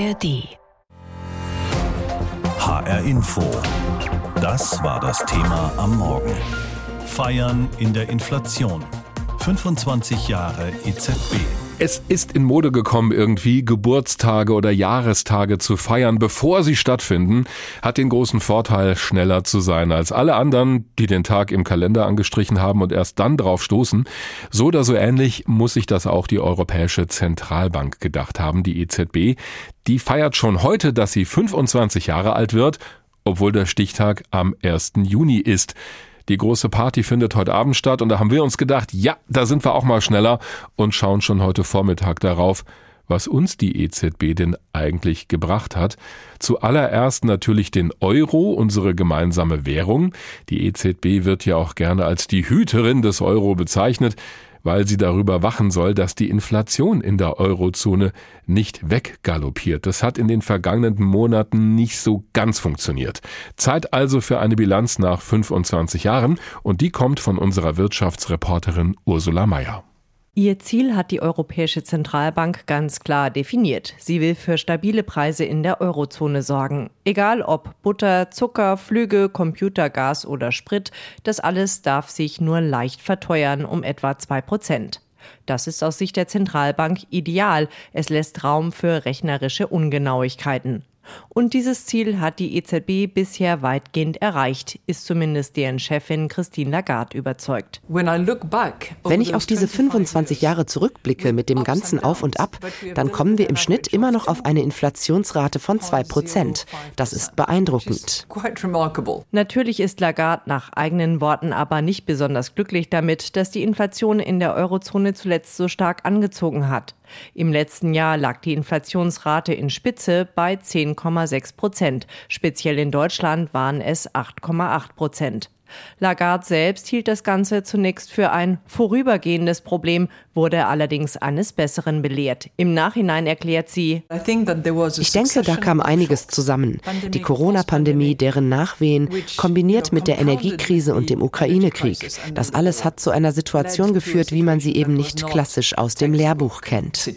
ARD. HR Info. Das war das Thema am Morgen. Feiern in der Inflation. 25 Jahre EZB. Es ist in Mode gekommen, irgendwie Geburtstage oder Jahrestage zu feiern, bevor sie stattfinden, hat den großen Vorteil, schneller zu sein als alle anderen, die den Tag im Kalender angestrichen haben und erst dann drauf stoßen. So oder so ähnlich muss sich das auch die Europäische Zentralbank gedacht haben, die EZB. Die feiert schon heute, dass sie 25 Jahre alt wird, obwohl der Stichtag am 1. Juni ist. Die große Party findet heute Abend statt und da haben wir uns gedacht, ja, da sind wir auch mal schneller und schauen schon heute Vormittag darauf, was uns die EZB denn eigentlich gebracht hat. Zuallererst natürlich den Euro, unsere gemeinsame Währung. Die EZB wird ja auch gerne als die Hüterin des Euro bezeichnet weil sie darüber wachen soll, dass die Inflation in der Eurozone nicht weggaloppiert. Das hat in den vergangenen Monaten nicht so ganz funktioniert. Zeit also für eine Bilanz nach 25 Jahren und die kommt von unserer Wirtschaftsreporterin Ursula Mayer. Ihr Ziel hat die Europäische Zentralbank ganz klar definiert. Sie will für stabile Preise in der Eurozone sorgen. Egal ob Butter, Zucker, Flüge, Computer, Gas oder Sprit, das alles darf sich nur leicht verteuern um etwa zwei Prozent. Das ist aus Sicht der Zentralbank ideal. Es lässt Raum für rechnerische Ungenauigkeiten. Und dieses Ziel hat die EZB bisher weitgehend erreicht, ist zumindest deren Chefin Christine Lagarde überzeugt. Wenn ich auf diese 25 Jahre zurückblicke mit dem ganzen Auf und Ab, dann kommen wir im Schnitt immer noch auf eine Inflationsrate von 2 Prozent. Das ist beeindruckend. Natürlich ist Lagarde nach eigenen Worten aber nicht besonders glücklich damit, dass die Inflation in der Eurozone zuletzt so stark angezogen hat. Im letzten Jahr lag die Inflationsrate in Spitze bei 10,6 Prozent. Speziell in Deutschland waren es 8,8 Prozent. Lagarde selbst hielt das Ganze zunächst für ein vorübergehendes Problem, wurde allerdings eines Besseren belehrt. Im Nachhinein erklärt sie, ich denke, da kam einiges zusammen. Die Corona-Pandemie, deren Nachwehen, kombiniert mit der Energiekrise und dem Ukraine-Krieg. Das alles hat zu einer Situation geführt, wie man sie eben nicht klassisch aus dem Lehrbuch kennt.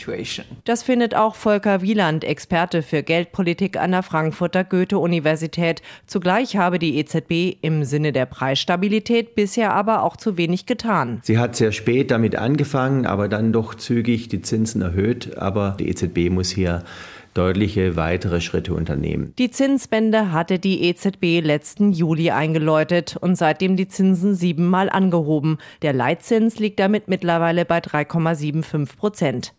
Das findet auch Volker Wieland, Experte für Geldpolitik an der Frankfurter Goethe-Universität. Zugleich habe die EZB im Sinne der Preisstabilität bisher aber auch zu wenig getan. Sie hat sehr spät damit angefangen, aber dann doch zügig die Zinsen erhöht. Aber die EZB muss hier deutliche weitere Schritte unternehmen. Die Zinswende hatte die EZB letzten Juli eingeläutet und seitdem die Zinsen siebenmal angehoben. Der Leitzins liegt damit mittlerweile bei 3,75 Prozent.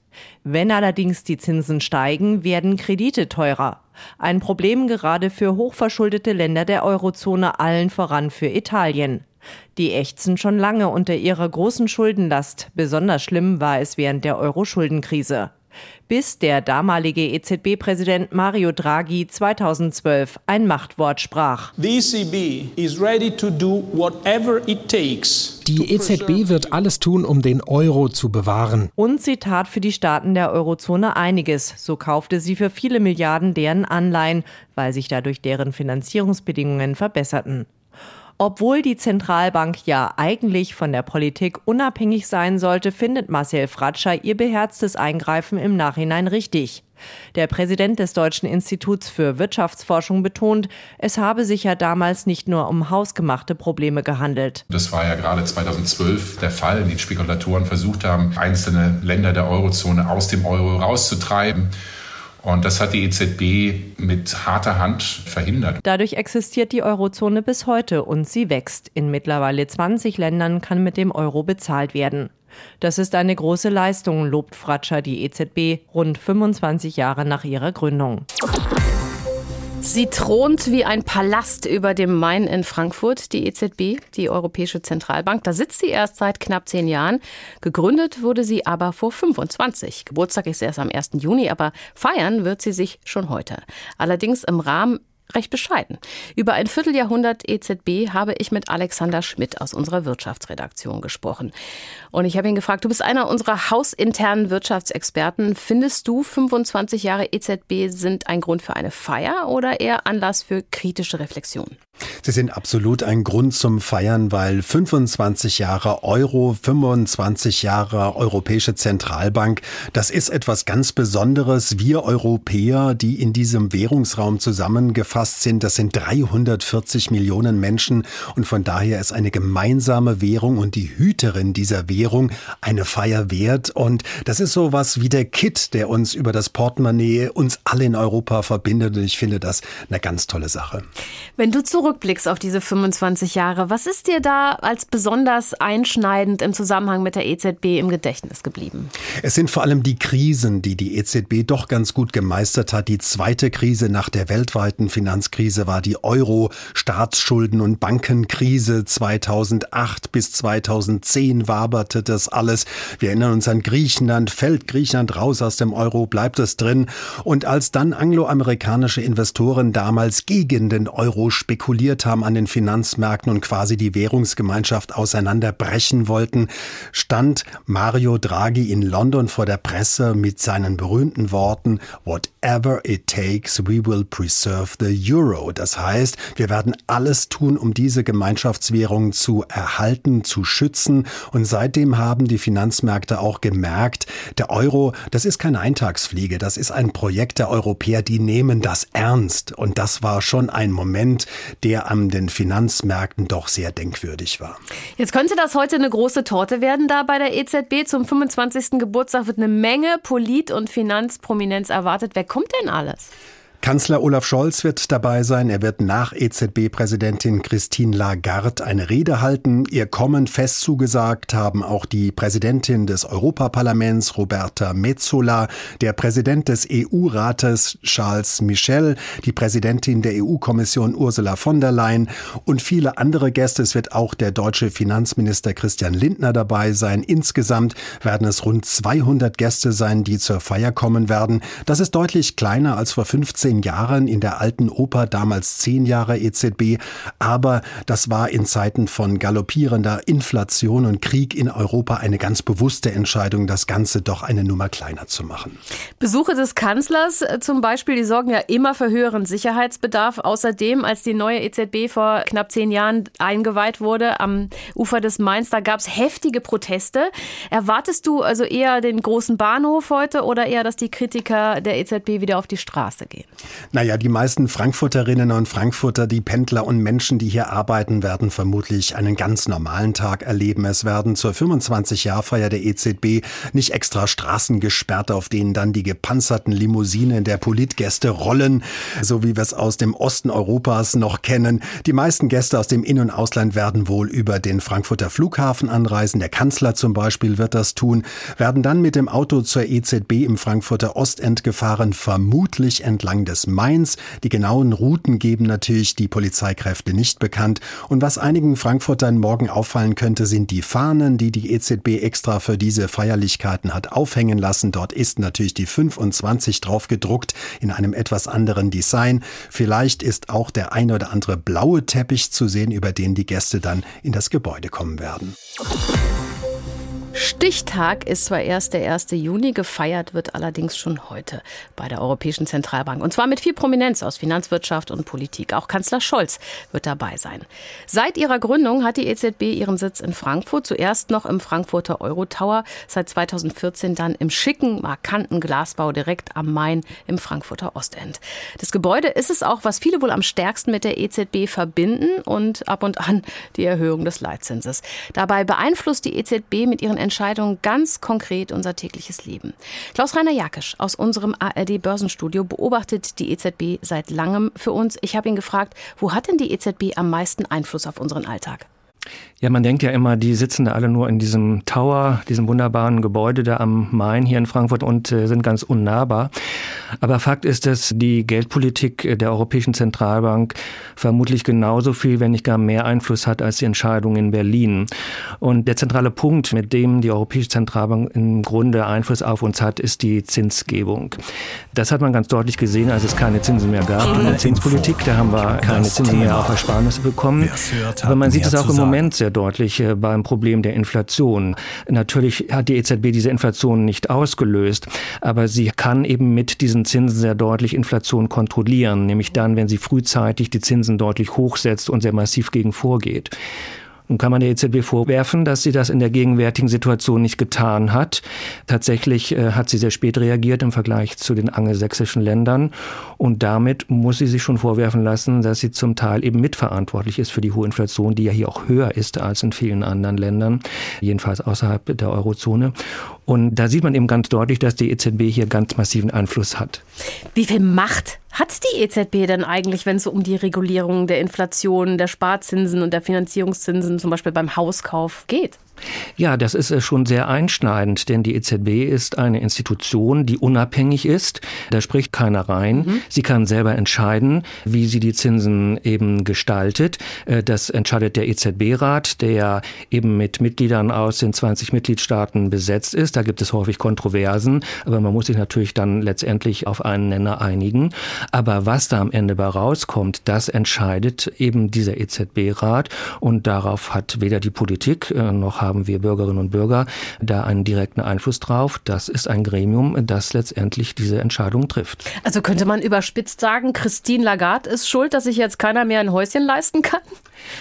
Wenn allerdings die Zinsen steigen, werden Kredite teurer. Ein Problem gerade für hochverschuldete Länder der Eurozone, allen voran für Italien. Die ächzen schon lange unter ihrer großen Schuldenlast. Besonders schlimm war es während der Euro-Schuldenkrise bis der damalige EZB-Präsident Mario Draghi 2012 ein Machtwort sprach. Die EZB wird alles tun, um den Euro zu bewahren. Und sie tat für die Staaten der Eurozone einiges. So kaufte sie für viele Milliarden deren Anleihen, weil sich dadurch deren Finanzierungsbedingungen verbesserten. Obwohl die Zentralbank ja eigentlich von der Politik unabhängig sein sollte, findet Marcel Fratscher ihr beherztes Eingreifen im Nachhinein richtig. Der Präsident des Deutschen Instituts für Wirtschaftsforschung betont, es habe sich ja damals nicht nur um hausgemachte Probleme gehandelt. Das war ja gerade 2012 der Fall, in dem Spekulatoren versucht haben, einzelne Länder der Eurozone aus dem Euro rauszutreiben. Und das hat die EZB mit harter Hand verhindert. Dadurch existiert die Eurozone bis heute und sie wächst. In mittlerweile 20 Ländern kann mit dem Euro bezahlt werden. Das ist eine große Leistung, lobt Fratscher die EZB rund 25 Jahre nach ihrer Gründung. Sie thront wie ein Palast über dem Main in Frankfurt, die EZB, die Europäische Zentralbank. Da sitzt sie erst seit knapp zehn Jahren. Gegründet wurde sie aber vor 25. Geburtstag ist erst am 1. Juni, aber feiern wird sie sich schon heute. Allerdings im Rahmen recht bescheiden. Über ein Vierteljahrhundert EZB habe ich mit Alexander Schmidt aus unserer Wirtschaftsredaktion gesprochen. Und ich habe ihn gefragt, du bist einer unserer hausinternen Wirtschaftsexperten. Findest du 25 Jahre EZB sind ein Grund für eine Feier oder eher Anlass für kritische Reflexion? Sie sind absolut ein Grund zum Feiern, weil 25 Jahre Euro, 25 Jahre Europäische Zentralbank, das ist etwas ganz Besonderes. Wir Europäer, die in diesem Währungsraum zusammengefasst sind, das sind 340 Millionen Menschen und von daher ist eine gemeinsame Währung und die Hüterin dieser Währung eine Feier wert und das ist so was wie der Kit, der uns über das Portemonnaie uns alle in Europa verbindet und ich finde das eine ganz tolle Sache. Wenn du zurück zurückblickst auf diese 25 Jahre, was ist dir da als besonders einschneidend im Zusammenhang mit der EZB im Gedächtnis geblieben? Es sind vor allem die Krisen, die die EZB doch ganz gut gemeistert hat. Die zweite Krise nach der weltweiten Finanzkrise war die Euro, Staatsschulden und Bankenkrise 2008 bis 2010 waberte das alles. Wir erinnern uns an Griechenland. Fällt Griechenland raus aus dem Euro, bleibt es drin. Und als dann angloamerikanische Investoren damals gegen den Euro spekulieren, spekuliert haben an den Finanzmärkten und quasi die Währungsgemeinschaft auseinanderbrechen wollten, stand Mario Draghi in London vor der Presse mit seinen berühmten Worten Whatever it takes, we will preserve the euro. Das heißt, wir werden alles tun, um diese Gemeinschaftswährung zu erhalten, zu schützen. Und seitdem haben die Finanzmärkte auch gemerkt, der Euro, das ist keine Eintagsfliege, das ist ein Projekt der Europäer, die nehmen das ernst. Und das war schon ein Moment, der an den Finanzmärkten doch sehr denkwürdig war. Jetzt könnte das heute eine große Torte werden da bei der EZB. Zum 25. Geburtstag wird eine Menge Polit- und Finanzprominenz erwartet. Wer kommt denn alles? Kanzler Olaf Scholz wird dabei sein. Er wird nach EZB-Präsidentin Christine Lagarde eine Rede halten. Ihr Kommen fest zugesagt haben auch die Präsidentin des Europaparlaments Roberta Metsola, der Präsident des EU-Rates Charles Michel, die Präsidentin der EU-Kommission Ursula von der Leyen und viele andere Gäste. Es wird auch der deutsche Finanzminister Christian Lindner dabei sein. Insgesamt werden es rund 200 Gäste sein, die zur Feier kommen werden. Das ist deutlich kleiner als vor 15 15 Jahren, in der alten Oper damals 10 Jahre EZB, aber das war in Zeiten von galoppierender Inflation und Krieg in Europa eine ganz bewusste Entscheidung, das Ganze doch eine Nummer kleiner zu machen. Besuche des Kanzlers äh, zum Beispiel, die sorgen ja immer für höheren Sicherheitsbedarf. Außerdem, als die neue EZB vor knapp zehn Jahren eingeweiht wurde am Ufer des Mains, da gab es heftige Proteste. Erwartest du also eher den großen Bahnhof heute oder eher, dass die Kritiker der EZB wieder auf die Straße gehen? Naja, die meisten Frankfurterinnen und Frankfurter, die Pendler und Menschen, die hier arbeiten, werden vermutlich einen ganz normalen Tag erleben. Es werden zur 25-Jahrfeier der EZB nicht extra Straßen gesperrt, auf denen dann die gepanzerten Limousinen der Politgäste rollen, so wie wir es aus dem Osten Europas noch kennen. Die meisten Gäste aus dem In- und Ausland werden wohl über den Frankfurter Flughafen anreisen. Der Kanzler zum Beispiel wird das tun, werden dann mit dem Auto zur EZB im Frankfurter Ostend gefahren, vermutlich entlang des des Mains. Die genauen Routen geben natürlich die Polizeikräfte nicht bekannt. Und was einigen Frankfurtern morgen auffallen könnte, sind die Fahnen, die die EZB extra für diese Feierlichkeiten hat aufhängen lassen. Dort ist natürlich die 25 drauf gedruckt in einem etwas anderen Design. Vielleicht ist auch der ein oder andere blaue Teppich zu sehen, über den die Gäste dann in das Gebäude kommen werden. Stichtag ist zwar erst der 1. Juni, gefeiert wird allerdings schon heute bei der Europäischen Zentralbank. Und zwar mit viel Prominenz aus Finanzwirtschaft und Politik. Auch Kanzler Scholz wird dabei sein. Seit ihrer Gründung hat die EZB ihren Sitz in Frankfurt, zuerst noch im Frankfurter Eurotower, seit 2014 dann im schicken, markanten Glasbau direkt am Main im Frankfurter Ostend. Das Gebäude ist es auch, was viele wohl am stärksten mit der EZB verbinden und ab und an die Erhöhung des Leitzinses. Dabei beeinflusst die EZB mit ihren Entscheidungen ganz konkret unser tägliches Leben. Klaus-Rainer Jakisch aus unserem ARD Börsenstudio beobachtet die EZB seit langem für uns. Ich habe ihn gefragt, wo hat denn die EZB am meisten Einfluss auf unseren Alltag? Ja, man denkt ja immer, die sitzen da alle nur in diesem Tower, diesem wunderbaren Gebäude da am Main hier in Frankfurt und äh, sind ganz unnahbar. Aber Fakt ist, dass die Geldpolitik der Europäischen Zentralbank vermutlich genauso viel, wenn nicht gar mehr Einfluss hat als die Entscheidung in Berlin. Und der zentrale Punkt, mit dem die Europäische Zentralbank im Grunde Einfluss auf uns hat, ist die Zinsgebung. Das hat man ganz deutlich gesehen, als es keine Zinsen mehr gab in der Zinspolitik. Da haben wir keine Zinsen mehr auf Ersparnisse bekommen. Aber man sieht es auch im Moment Moment sehr deutlich äh, beim Problem der Inflation. Natürlich hat die EZB diese Inflation nicht ausgelöst, aber sie kann eben mit diesen Zinsen sehr deutlich Inflation kontrollieren, nämlich dann, wenn sie frühzeitig die Zinsen deutlich hochsetzt und sehr massiv gegen vorgeht. Nun kann man der EZB vorwerfen, dass sie das in der gegenwärtigen Situation nicht getan hat. Tatsächlich äh, hat sie sehr spät reagiert im Vergleich zu den angelsächsischen Ländern. Und damit muss sie sich schon vorwerfen lassen, dass sie zum Teil eben mitverantwortlich ist für die hohe Inflation, die ja hier auch höher ist als in vielen anderen Ländern, jedenfalls außerhalb der Eurozone. Und da sieht man eben ganz deutlich, dass die EZB hier ganz massiven Einfluss hat. Wie viel Macht hat die EZB denn eigentlich, wenn es so um die Regulierung der Inflation, der Sparzinsen und der Finanzierungszinsen zum Beispiel beim Hauskauf geht? Ja, das ist äh, schon sehr einschneidend, denn die EZB ist eine Institution, die unabhängig ist. Da spricht keiner rein. Mhm. Sie kann selber entscheiden, wie sie die Zinsen eben gestaltet. Äh, das entscheidet der EZB-Rat, der eben mit Mitgliedern aus den 20 Mitgliedstaaten besetzt ist. Da gibt es häufig Kontroversen, aber man muss sich natürlich dann letztendlich auf einen Nenner einigen. Aber was da am Ende bei rauskommt, das entscheidet eben dieser EZB-Rat und darauf hat weder die Politik äh, noch haben wir Bürgerinnen und Bürger da einen direkten Einfluss drauf. Das ist ein Gremium, das letztendlich diese Entscheidung trifft. Also könnte man überspitzt sagen, Christine Lagarde ist schuld, dass sich jetzt keiner mehr ein Häuschen leisten kann?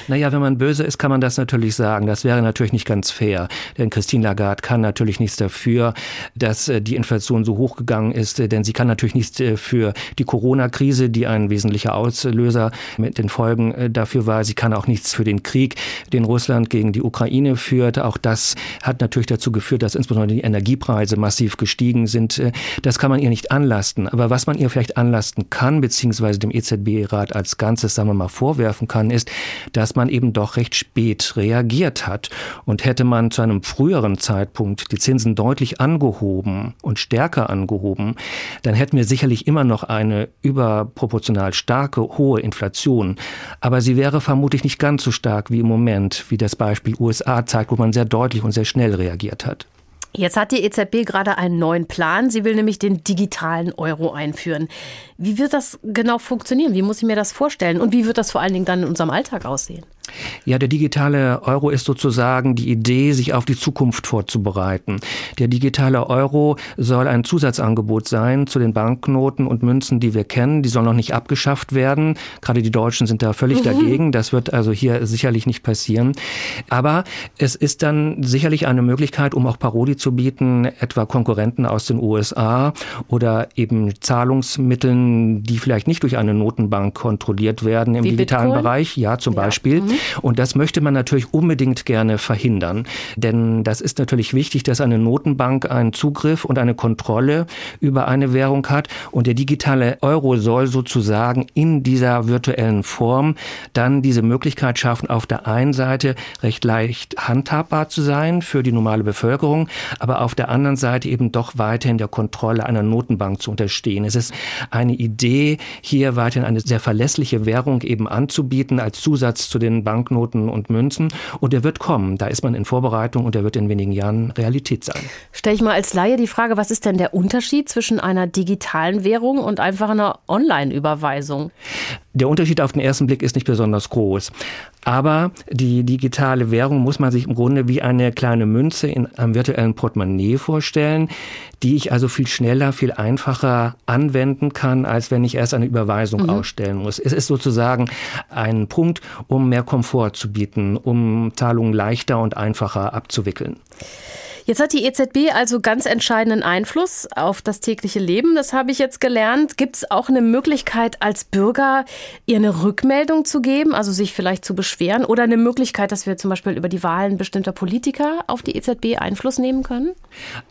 Naja, wenn man böse ist, kann man das natürlich sagen. Das wäre natürlich nicht ganz fair. Denn Christine Lagarde kann natürlich nichts dafür, dass äh, die Inflation so hoch gegangen ist. Äh, denn sie kann natürlich nichts äh, für die Corona-Krise, die ein wesentlicher Auslöser mit den Folgen dafür war. Sie kann auch nichts für den Krieg, den Russland gegen die Ukraine führt. Auch das hat natürlich dazu geführt, dass insbesondere die Energiepreise massiv gestiegen sind. Das kann man ihr nicht anlasten. Aber was man ihr vielleicht anlasten kann, beziehungsweise dem EZB-Rat als Ganzes, sagen wir mal, vorwerfen kann, ist, dass man eben doch recht spät reagiert hat. Und hätte man zu einem früheren Zeitpunkt die Zinsen deutlich angehoben und stärker angehoben, dann hätten wir sicherlich immer noch eine überproportional starke, hohe Inflation. Aber sie wäre vermutlich nicht ganz so stark wie im Moment, wie das Beispiel USA zeigt, wo man sehr deutlich und sehr schnell reagiert hat. Jetzt hat die EZB gerade einen neuen Plan. Sie will nämlich den digitalen Euro einführen. Wie wird das genau funktionieren? Wie muss ich mir das vorstellen? Und wie wird das vor allen Dingen dann in unserem Alltag aussehen? Ja, der digitale Euro ist sozusagen die Idee, sich auf die Zukunft vorzubereiten. Der digitale Euro soll ein Zusatzangebot sein zu den Banknoten und Münzen, die wir kennen. Die sollen noch nicht abgeschafft werden. Gerade die Deutschen sind da völlig mhm. dagegen. Das wird also hier sicherlich nicht passieren. Aber es ist dann sicherlich eine Möglichkeit, um auch Paroli zu bieten, etwa Konkurrenten aus den USA oder eben Zahlungsmitteln, die vielleicht nicht durch eine Notenbank kontrolliert werden im Wie digitalen Bitcoin? Bereich. Ja, zum ja. Beispiel. Mhm. Und das möchte man natürlich unbedingt gerne verhindern. Denn das ist natürlich wichtig, dass eine Notenbank einen Zugriff und eine Kontrolle über eine Währung hat. Und der digitale Euro soll sozusagen in dieser virtuellen Form dann diese Möglichkeit schaffen, auf der einen Seite recht leicht handhabbar zu sein für die normale Bevölkerung, aber auf der anderen Seite eben doch weiterhin der Kontrolle einer Notenbank zu unterstehen. Es ist eine Idee, hier weiterhin eine sehr verlässliche Währung eben anzubieten als Zusatz zu den Banknoten und Münzen. Und der wird kommen. Da ist man in Vorbereitung und der wird in wenigen Jahren Realität sein. Stelle ich mal als Laie die Frage, was ist denn der Unterschied zwischen einer digitalen Währung und einfach einer Online-Überweisung? Der Unterschied auf den ersten Blick ist nicht besonders groß. Aber die digitale Währung muss man sich im Grunde wie eine kleine Münze in einem virtuellen Portemonnaie vorstellen, die ich also viel schneller, viel einfacher anwenden kann, als wenn ich erst eine Überweisung mhm. ausstellen muss. Es ist sozusagen ein Punkt, um mehr Komfort zu bieten, um Zahlungen leichter und einfacher abzuwickeln. Jetzt hat die EZB also ganz entscheidenden Einfluss auf das tägliche Leben. Das habe ich jetzt gelernt. Gibt es auch eine Möglichkeit als Bürger, ihr eine Rückmeldung zu geben, also sich vielleicht zu beschweren oder eine Möglichkeit, dass wir zum Beispiel über die Wahlen bestimmter Politiker auf die EZB Einfluss nehmen können?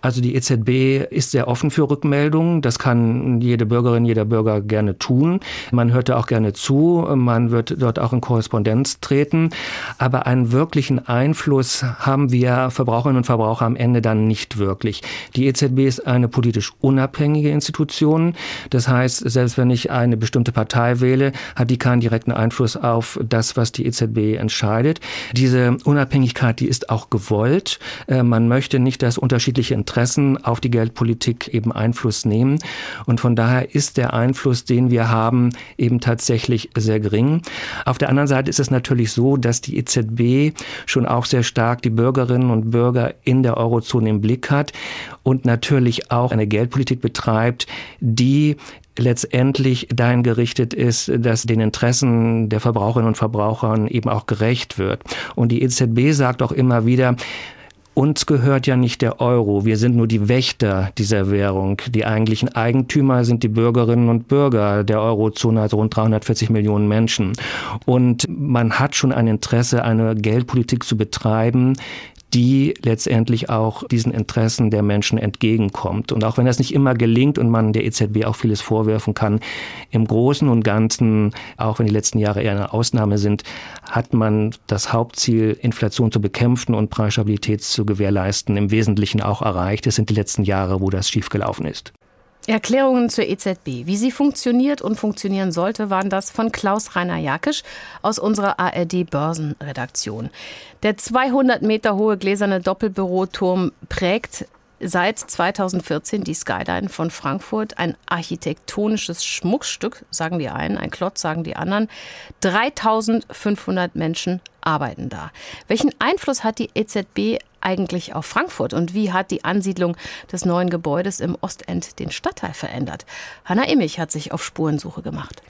Also die EZB ist sehr offen für Rückmeldungen. Das kann jede Bürgerin, jeder Bürger gerne tun. Man hört da auch gerne zu. Man wird dort auch in Korrespondenz treten. Aber einen wirklichen Einfluss haben wir Verbraucherinnen und Verbraucher am Ende dann nicht wirklich. Die EZB ist eine politisch unabhängige Institution. Das heißt, selbst wenn ich eine bestimmte Partei wähle, hat die keinen direkten Einfluss auf das, was die EZB entscheidet. Diese Unabhängigkeit, die ist auch gewollt. Äh, man möchte nicht, dass unterschiedliche Interessen auf die Geldpolitik eben Einfluss nehmen. Und von daher ist der Einfluss, den wir haben, eben tatsächlich sehr gering. Auf der anderen Seite ist es natürlich so, dass die EZB schon auch sehr stark die Bürgerinnen und Bürger in der Eurozone im Blick hat und natürlich auch eine Geldpolitik betreibt, die letztendlich dahin gerichtet ist, dass den Interessen der Verbraucherinnen und Verbrauchern eben auch gerecht wird. Und die EZB sagt auch immer wieder, uns gehört ja nicht der Euro. Wir sind nur die Wächter dieser Währung. Die eigentlichen Eigentümer sind die Bürgerinnen und Bürger der Eurozone, also rund 340 Millionen Menschen. Und man hat schon ein Interesse, eine Geldpolitik zu betreiben, die letztendlich auch diesen Interessen der Menschen entgegenkommt. Und auch wenn das nicht immer gelingt und man der EZB auch vieles vorwerfen kann, im Großen und Ganzen, auch wenn die letzten Jahre eher eine Ausnahme sind, hat man das Hauptziel, Inflation zu bekämpfen und Preisstabilität zu gewährleisten, im Wesentlichen auch erreicht. Es sind die letzten Jahre, wo das schiefgelaufen ist. Erklärungen zur EZB. Wie sie funktioniert und funktionieren sollte, waren das von Klaus Rainer Jakisch aus unserer ARD Börsenredaktion. Der 200 Meter hohe gläserne Doppelbüroturm prägt seit 2014 die Skyline von Frankfurt. Ein architektonisches Schmuckstück, sagen die einen, ein Klotz, sagen die anderen. 3500 Menschen arbeiten da. Welchen Einfluss hat die EZB eigentlich auf Frankfurt und wie hat die Ansiedlung des neuen Gebäudes im Ostend den Stadtteil verändert? Hanna Immich hat sich auf Spurensuche gemacht.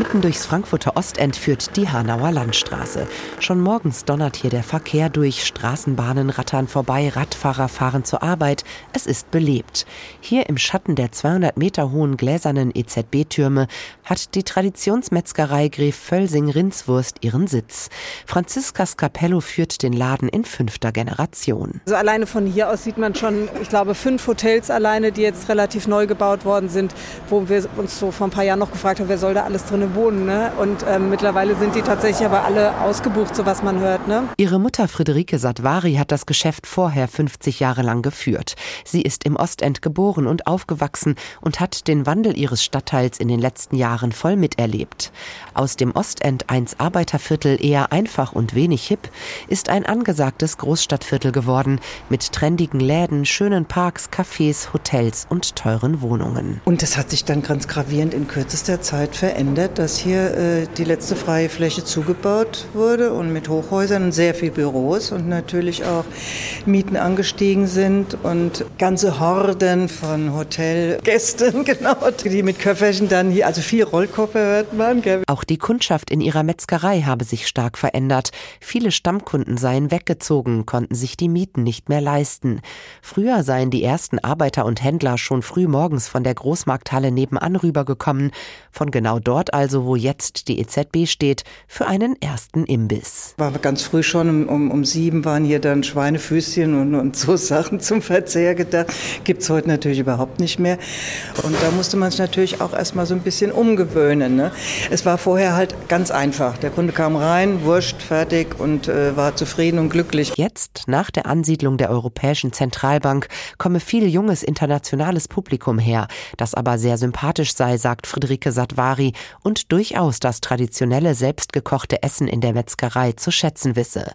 Mitten durchs Frankfurter Ostend führt die Hanauer Landstraße. Schon morgens donnert hier der Verkehr durch, Straßenbahnen rattern vorbei, Radfahrer fahren zur Arbeit. Es ist belebt. Hier im Schatten der 200 Meter hohen gläsernen EZB-Türme hat die Traditionsmetzgerei Gref Völsing Rindswurst ihren Sitz. Franziska Scapello führt den Laden in fünfter Generation. Also alleine von hier aus sieht man schon, ich glaube, fünf Hotels alleine, die jetzt relativ neu gebaut worden sind, wo wir uns so vor ein paar Jahren noch gefragt haben, wer soll da alles drin wohnen. Ne? Und ähm, mittlerweile sind die tatsächlich aber alle ausgebucht, so was man hört. Ne? Ihre Mutter Friederike Satvari hat das Geschäft vorher 50 Jahre lang geführt. Sie ist im Ostend geboren und aufgewachsen und hat den Wandel ihres Stadtteils in den letzten Jahren voll miterlebt. Aus dem Ostend, eins Arbeiterviertel eher einfach und wenig hip, ist ein angesagtes Großstadtviertel geworden mit trendigen Läden, schönen Parks, Cafés, Hotels und teuren Wohnungen. Und das hat sich dann ganz gravierend in kürzester Zeit verändert dass hier äh, die letzte freie Fläche zugebaut wurde und mit Hochhäusern und sehr viel Büros und natürlich auch Mieten angestiegen sind und ganze Horden von Hotelgästen, genau, die mit Köfferchen dann hier, also vier Rollkoffer hört man. Gell? Auch die Kundschaft in ihrer Metzgerei habe sich stark verändert. Viele Stammkunden seien weggezogen, konnten sich die Mieten nicht mehr leisten. Früher seien die ersten Arbeiter und Händler schon früh morgens von der Großmarkthalle nebenan rübergekommen. Von genau dort also wo jetzt die EZB steht, für einen ersten Imbiss. War ganz früh schon, um, um, um sieben waren hier dann Schweinefüßchen und, und so Sachen zum Verzehr gedacht. Gibt es heute natürlich überhaupt nicht mehr. Und da musste man sich natürlich auch erstmal so ein bisschen umgewöhnen. Ne? Es war vorher halt ganz einfach. Der Kunde kam rein, wurscht, fertig und äh, war zufrieden und glücklich. Jetzt, nach der Ansiedlung der Europäischen Zentralbank, komme viel junges internationales Publikum her, das aber sehr sympathisch sei, sagt Friederike Satvari und durchaus das traditionelle selbstgekochte Essen in der Metzgerei zu schätzen wisse.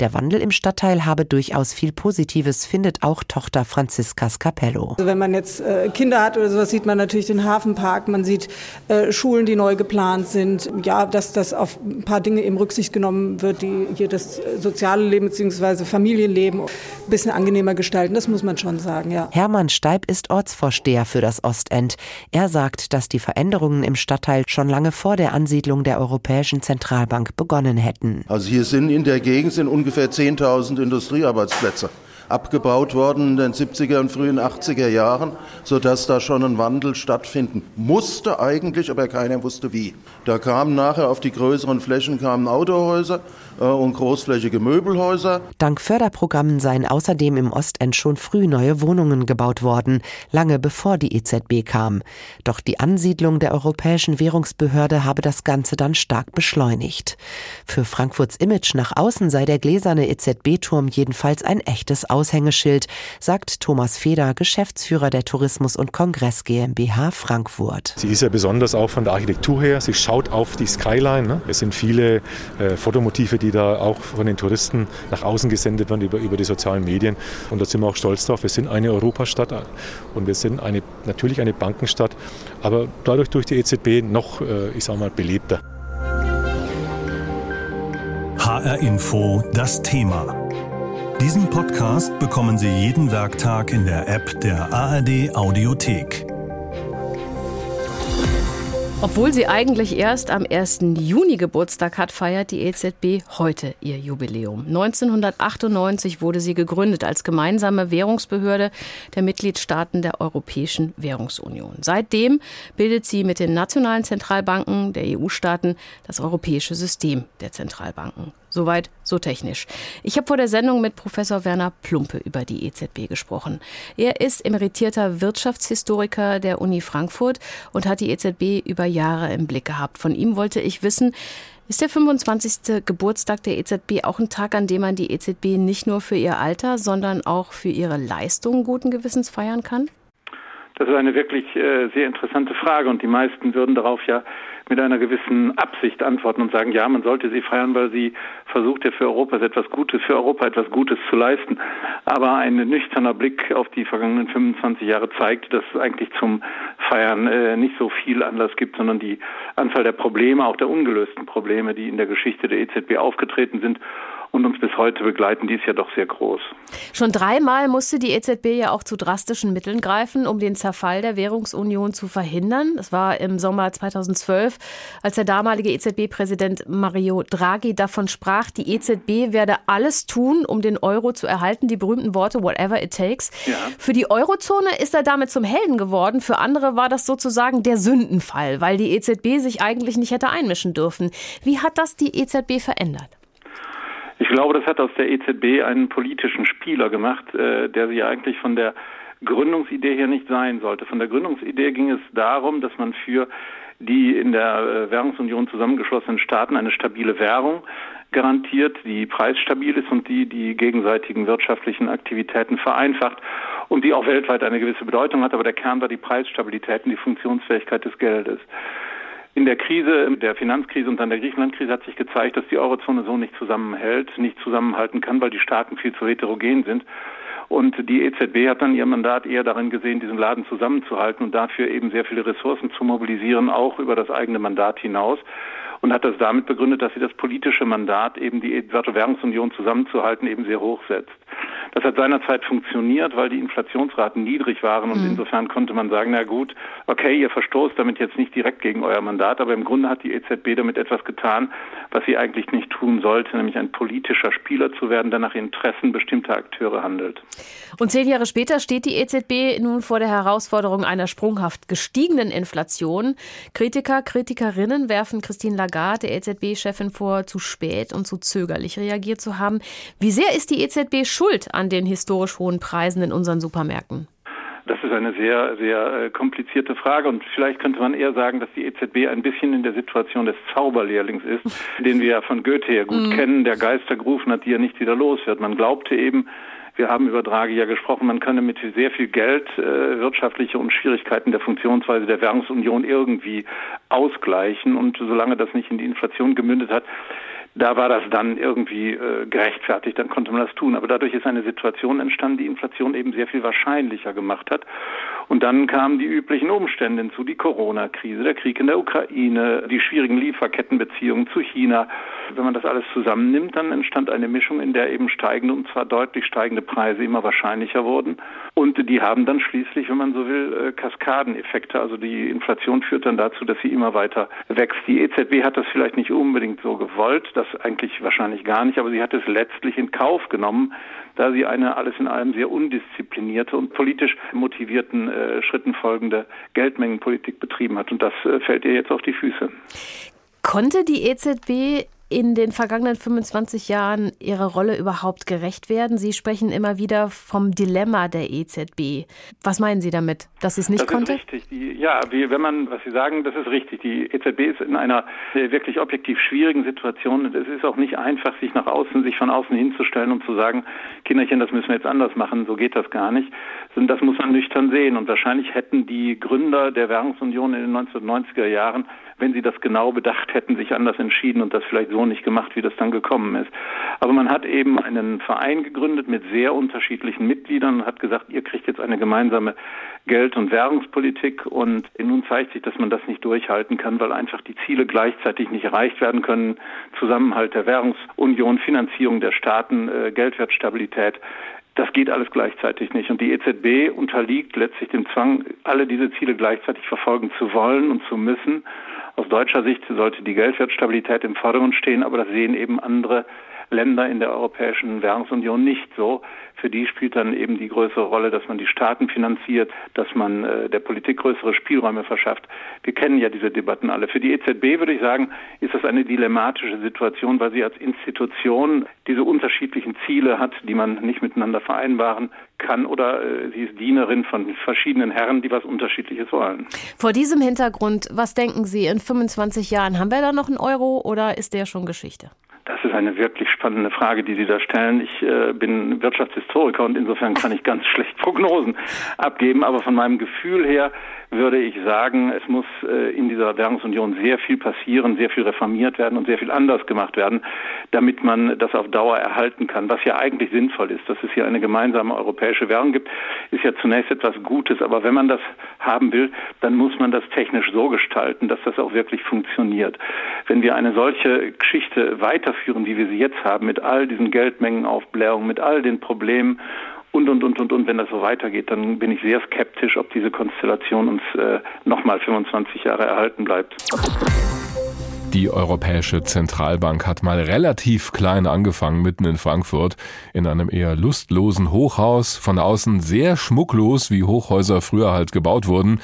Der Wandel im Stadtteil habe durchaus viel Positives, findet auch Tochter Franziska Scapello. Also wenn man jetzt äh, Kinder hat oder sowas, sieht man natürlich den Hafenpark, man sieht äh, Schulen, die neu geplant sind. Ja, dass das auf ein paar Dinge eben Rücksicht genommen wird, die hier das soziale Leben bzw. Familienleben ein bisschen angenehmer gestalten. Das muss man schon sagen, ja. Hermann Steib ist Ortsvorsteher für das Ostend. Er sagt, dass die Veränderungen im Stadtteil schon lange vor der Ansiedlung der Europäischen Zentralbank begonnen hätten. Also hier sind in der Gegend sind ungefähr 10.000 Industriearbeitsplätze. Abgebaut worden in den 70er und frühen 80er Jahren, sodass da schon ein Wandel stattfinden musste eigentlich, aber keiner wusste wie. Da kamen nachher auf die größeren Flächen kamen Autohäuser äh, und großflächige Möbelhäuser. Dank Förderprogrammen seien außerdem im Ostend schon früh neue Wohnungen gebaut worden, lange bevor die EZB kam. Doch die Ansiedlung der Europäischen Währungsbehörde habe das Ganze dann stark beschleunigt. Für Frankfurts Image nach außen sei der gläserne EZB-Turm jedenfalls ein echtes Aushängeschild, sagt Thomas Feder, Geschäftsführer der Tourismus- und Kongress GmbH Frankfurt. Sie ist ja besonders auch von der Architektur her. Sie schaut auf die Skyline. Ne? Es sind viele äh, Fotomotive, die da auch von den Touristen nach außen gesendet werden über, über die sozialen Medien. Und da sind wir auch stolz drauf. Wir sind eine Europastadt und wir sind eine, natürlich eine Bankenstadt, aber dadurch durch die EZB noch, äh, ich sage mal, belebter. HR Info das Thema. Diesen Podcast bekommen Sie jeden Werktag in der App der ARD Audiothek. Obwohl sie eigentlich erst am 1. Juni Geburtstag hat, feiert die EZB heute ihr Jubiläum. 1998 wurde sie gegründet als gemeinsame Währungsbehörde der Mitgliedstaaten der Europäischen Währungsunion. Seitdem bildet sie mit den nationalen Zentralbanken der EU-Staaten das europäische System der Zentralbanken. Soweit, so technisch. Ich habe vor der Sendung mit Professor Werner Plumpe über die EZB gesprochen. Er ist emeritierter Wirtschaftshistoriker der Uni Frankfurt und hat die EZB über Jahre im Blick gehabt. Von ihm wollte ich wissen, ist der 25. Geburtstag der EZB auch ein Tag, an dem man die EZB nicht nur für ihr Alter, sondern auch für ihre Leistungen guten Gewissens feiern kann? Das ist eine wirklich äh, sehr interessante Frage und die meisten würden darauf ja mit einer gewissen Absicht antworten und sagen, ja, man sollte sie feiern, weil sie versucht ja für Europa etwas Gutes, für Europa etwas Gutes zu leisten. Aber ein nüchterner Blick auf die vergangenen 25 Jahre zeigt, dass es eigentlich zum Feiern äh, nicht so viel Anlass gibt, sondern die Anzahl der Probleme, auch der ungelösten Probleme, die in der Geschichte der EZB aufgetreten sind und uns bis heute begleiten, die ist ja doch sehr groß. Schon dreimal musste die EZB ja auch zu drastischen Mitteln greifen, um den Zerfall der Währungsunion zu verhindern. Das war im Sommer 2012, als der damalige EZB-Präsident Mario Draghi davon sprach, die EZB werde alles tun, um den Euro zu erhalten. Die berühmten Worte whatever it takes. Ja. Für die Eurozone ist er damit zum Helden geworden. Für andere war das sozusagen der Sündenfall, weil die EZB sich eigentlich nicht hätte einmischen dürfen. Wie hat das die EZB verändert? Ich glaube, das hat aus der EZB einen politischen Spieler gemacht, äh, der sie eigentlich von der Gründungsidee her nicht sein sollte. Von der Gründungsidee ging es darum, dass man für die in der äh, Währungsunion zusammengeschlossenen Staaten eine stabile Währung garantiert, die preisstabil ist und die die gegenseitigen wirtschaftlichen Aktivitäten vereinfacht und die auch weltweit eine gewisse Bedeutung hat. Aber der Kern war die Preisstabilität und die Funktionsfähigkeit des Geldes. In der Krise, der Finanzkrise und dann der Griechenlandkrise hat sich gezeigt, dass die Eurozone so nicht zusammenhält, nicht zusammenhalten kann, weil die Staaten viel zu heterogen sind. Und die EZB hat dann ihr Mandat eher darin gesehen, diesen Laden zusammenzuhalten und dafür eben sehr viele Ressourcen zu mobilisieren, auch über das eigene Mandat hinaus und hat das damit begründet, dass sie das politische Mandat, eben die Währungsunion zusammenzuhalten, eben sehr hoch setzt. Das hat seinerzeit funktioniert, weil die Inflationsraten niedrig waren und mhm. insofern konnte man sagen, na gut, okay, ihr verstoßt damit jetzt nicht direkt gegen euer Mandat, aber im Grunde hat die EZB damit etwas getan, was sie eigentlich nicht tun sollte, nämlich ein politischer Spieler zu werden, der nach Interessen bestimmter Akteure handelt. Und zehn Jahre später steht die EZB nun vor der Herausforderung einer sprunghaft gestiegenen Inflation. Kritiker, Kritikerinnen werfen Christine Lagarde, der EZB-Chefin, vor, zu spät und zu zögerlich reagiert zu haben. Wie sehr ist die EZB schuld an den historisch hohen Preisen in unseren Supermärkten? Das ist eine sehr, sehr äh, komplizierte Frage und vielleicht könnte man eher sagen, dass die EZB ein bisschen in der Situation des Zauberlehrlings ist, den wir ja von Goethe her gut mhm. kennen, der Geister gerufen hat, die er nicht wieder los wird. Man glaubte eben, wir haben über Draghi ja gesprochen, man könne mit sehr viel Geld äh, wirtschaftliche und Schwierigkeiten der Funktionsweise der Währungsunion irgendwie ausgleichen. Und solange das nicht in die Inflation gemündet hat, da war das dann irgendwie äh, gerechtfertigt, dann konnte man das tun. Aber dadurch ist eine Situation entstanden, die Inflation eben sehr viel wahrscheinlicher gemacht hat. Und dann kamen die üblichen Umstände hinzu, die Corona-Krise, der Krieg in der Ukraine, die schwierigen Lieferkettenbeziehungen zu China. Wenn man das alles zusammennimmt, dann entstand eine Mischung, in der eben steigende und zwar deutlich steigende Preise immer wahrscheinlicher wurden Und die haben dann schließlich, wenn man so will, äh, Kaskadeneffekte. Also die Inflation führt dann dazu, dass sie immer weiter wächst. Die EZB hat das vielleicht nicht unbedingt so gewollt, das eigentlich wahrscheinlich gar nicht, aber sie hat es letztlich in Kauf genommen, da sie eine alles in allem sehr undisziplinierte und politisch motivierten äh, Schritten folgende Geldmengenpolitik betrieben hat. Und das äh, fällt ihr jetzt auf die Füße. Konnte die EZB in den vergangenen 25 Jahren Ihrer Rolle überhaupt gerecht werden? Sie sprechen immer wieder vom Dilemma der EZB. Was meinen Sie damit, dass es nicht das konnte? Ist richtig. Die, ja, wie, wenn man, was Sie sagen, das ist richtig. Die EZB ist in einer äh, wirklich objektiv schwierigen Situation. Es ist auch nicht einfach, sich nach außen, sich von außen hinzustellen und zu sagen, Kinderchen, das müssen wir jetzt anders machen. So geht das gar nicht. Das muss man nüchtern sehen. Und wahrscheinlich hätten die Gründer der Währungsunion in den 1990er Jahren wenn sie das genau bedacht hätten, sich anders entschieden und das vielleicht so nicht gemacht, wie das dann gekommen ist. Aber man hat eben einen Verein gegründet mit sehr unterschiedlichen Mitgliedern und hat gesagt, ihr kriegt jetzt eine gemeinsame Geld- und Währungspolitik und nun zeigt sich, dass man das nicht durchhalten kann, weil einfach die Ziele gleichzeitig nicht erreicht werden können. Zusammenhalt der Währungsunion, Finanzierung der Staaten, äh, Geldwertstabilität. Das geht alles gleichzeitig nicht. Und die EZB unterliegt letztlich dem Zwang, alle diese Ziele gleichzeitig verfolgen zu wollen und zu müssen. Aus deutscher Sicht sollte die Geldwertstabilität im Vordergrund stehen, aber das sehen eben andere Länder in der Europäischen Währungsunion nicht so. Für die spielt dann eben die größere Rolle, dass man die Staaten finanziert, dass man äh, der Politik größere Spielräume verschafft. Wir kennen ja diese Debatten alle. Für die EZB würde ich sagen, ist das eine dilematische Situation, weil sie als Institution diese unterschiedlichen Ziele hat, die man nicht miteinander vereinbaren kann oder äh, sie ist Dienerin von verschiedenen Herren, die was Unterschiedliches wollen. Vor diesem Hintergrund, was denken Sie, in 25 Jahren haben wir da noch einen Euro oder ist der schon Geschichte? Das ist eine wirklich spannende Frage, die Sie da stellen. Ich äh, bin Wirtschaftshistoriker und insofern kann ich ganz schlecht Prognosen abgeben. Aber von meinem Gefühl her würde ich sagen, es muss äh, in dieser Währungsunion sehr viel passieren, sehr viel reformiert werden und sehr viel anders gemacht werden, damit man das auf Dauer erhalten kann. Was ja eigentlich sinnvoll ist, dass es hier eine gemeinsame europäische Währung gibt, ist ja zunächst etwas Gutes. Aber wenn man das haben will, dann muss man das technisch so gestalten, dass das auch wirklich funktioniert. Wenn wir eine solche Geschichte weiterführen, wie wir sie jetzt haben, mit all diesen Geldmengenaufblähungen, mit all den Problemen und, und, und, und, und. Wenn das so weitergeht, dann bin ich sehr skeptisch, ob diese Konstellation uns äh, nochmal 25 Jahre erhalten bleibt. Die Europäische Zentralbank hat mal relativ klein angefangen, mitten in Frankfurt, in einem eher lustlosen Hochhaus, von außen sehr schmucklos, wie Hochhäuser früher halt gebaut wurden.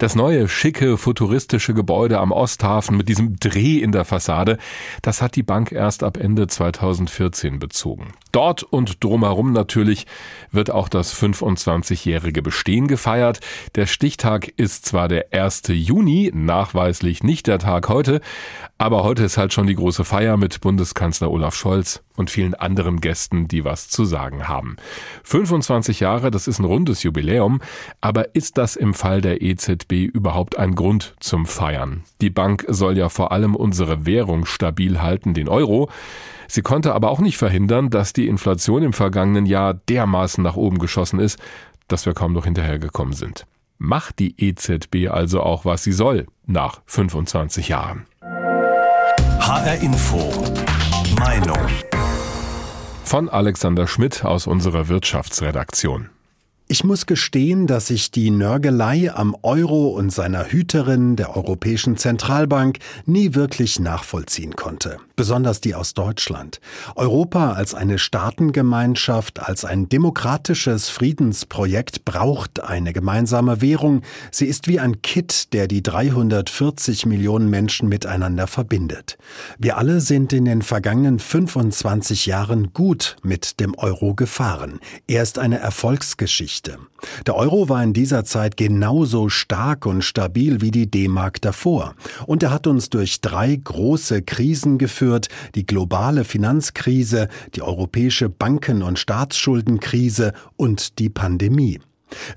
Das neue, schicke, futuristische Gebäude am Osthafen mit diesem Dreh in der Fassade, das hat die Bank erst ab Ende 2014 bezogen. Dort und drumherum natürlich wird auch das 25-jährige Bestehen gefeiert. Der Stichtag ist zwar der 1. Juni, nachweislich nicht der Tag heute, aber heute ist halt schon die große Feier mit Bundeskanzler Olaf Scholz und vielen anderen Gästen, die was zu sagen haben. 25 Jahre, das ist ein rundes Jubiläum, aber ist das im Fall der EZB überhaupt ein Grund zum Feiern? Die Bank soll ja vor allem unsere Währung stabil halten, den Euro. Sie konnte aber auch nicht verhindern, dass die Inflation im vergangenen Jahr dermaßen nach oben geschossen ist, dass wir kaum noch hinterhergekommen sind. Macht die EZB also auch, was sie soll, nach 25 Jahren? HR Info. Meinung. Von Alexander Schmidt aus unserer Wirtschaftsredaktion. Ich muss gestehen, dass ich die Nörgelei am Euro und seiner Hüterin, der Europäischen Zentralbank, nie wirklich nachvollziehen konnte. Besonders die aus Deutschland. Europa als eine Staatengemeinschaft, als ein demokratisches Friedensprojekt braucht eine gemeinsame Währung. Sie ist wie ein Kit, der die 340 Millionen Menschen miteinander verbindet. Wir alle sind in den vergangenen 25 Jahren gut mit dem Euro gefahren. Er ist eine Erfolgsgeschichte. Geschichte. Der Euro war in dieser Zeit genauso stark und stabil wie die D-Mark davor. Und er hat uns durch drei große Krisen geführt, die globale Finanzkrise, die europäische Banken- und Staatsschuldenkrise und die Pandemie.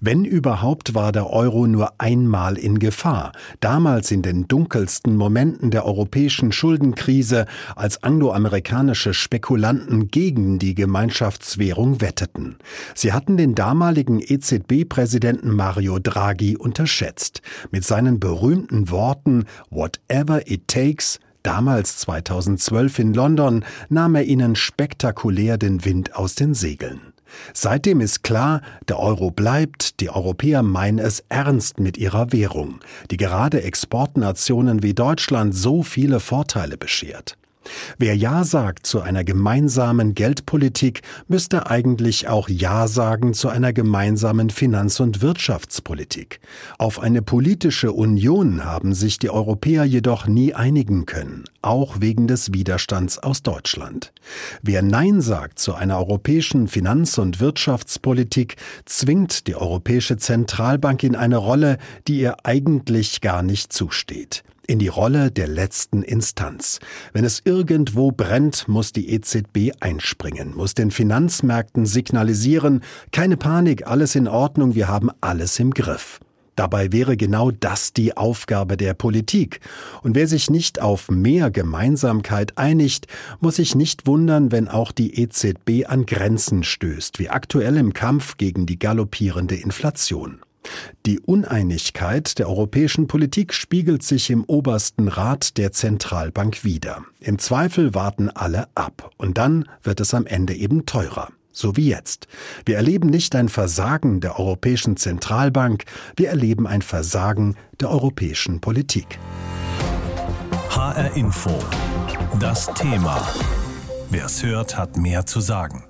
Wenn überhaupt war der Euro nur einmal in Gefahr, damals in den dunkelsten Momenten der europäischen Schuldenkrise, als angloamerikanische Spekulanten gegen die Gemeinschaftswährung wetteten. Sie hatten den damaligen EZB-Präsidenten Mario Draghi unterschätzt. Mit seinen berühmten Worten Whatever it takes Damals 2012 in London nahm er ihnen spektakulär den Wind aus den Segeln. Seitdem ist klar, der Euro bleibt, die Europäer meinen es ernst mit ihrer Währung, die gerade Exportnationen wie Deutschland so viele Vorteile beschert. Wer Ja sagt zu einer gemeinsamen Geldpolitik, müsste eigentlich auch Ja sagen zu einer gemeinsamen Finanz- und Wirtschaftspolitik. Auf eine politische Union haben sich die Europäer jedoch nie einigen können, auch wegen des Widerstands aus Deutschland. Wer Nein sagt zu einer europäischen Finanz- und Wirtschaftspolitik, zwingt die Europäische Zentralbank in eine Rolle, die ihr eigentlich gar nicht zusteht in die Rolle der letzten Instanz. Wenn es irgendwo brennt, muss die EZB einspringen, muss den Finanzmärkten signalisieren, keine Panik, alles in Ordnung, wir haben alles im Griff. Dabei wäre genau das die Aufgabe der Politik. Und wer sich nicht auf mehr Gemeinsamkeit einigt, muss sich nicht wundern, wenn auch die EZB an Grenzen stößt, wie aktuell im Kampf gegen die galoppierende Inflation. Die Uneinigkeit der europäischen Politik spiegelt sich im obersten Rat der Zentralbank wider. Im Zweifel warten alle ab und dann wird es am Ende eben teurer. So wie jetzt. Wir erleben nicht ein Versagen der Europäischen Zentralbank, wir erleben ein Versagen der europäischen Politik. HR Info. Das Thema. Wer es hört, hat mehr zu sagen.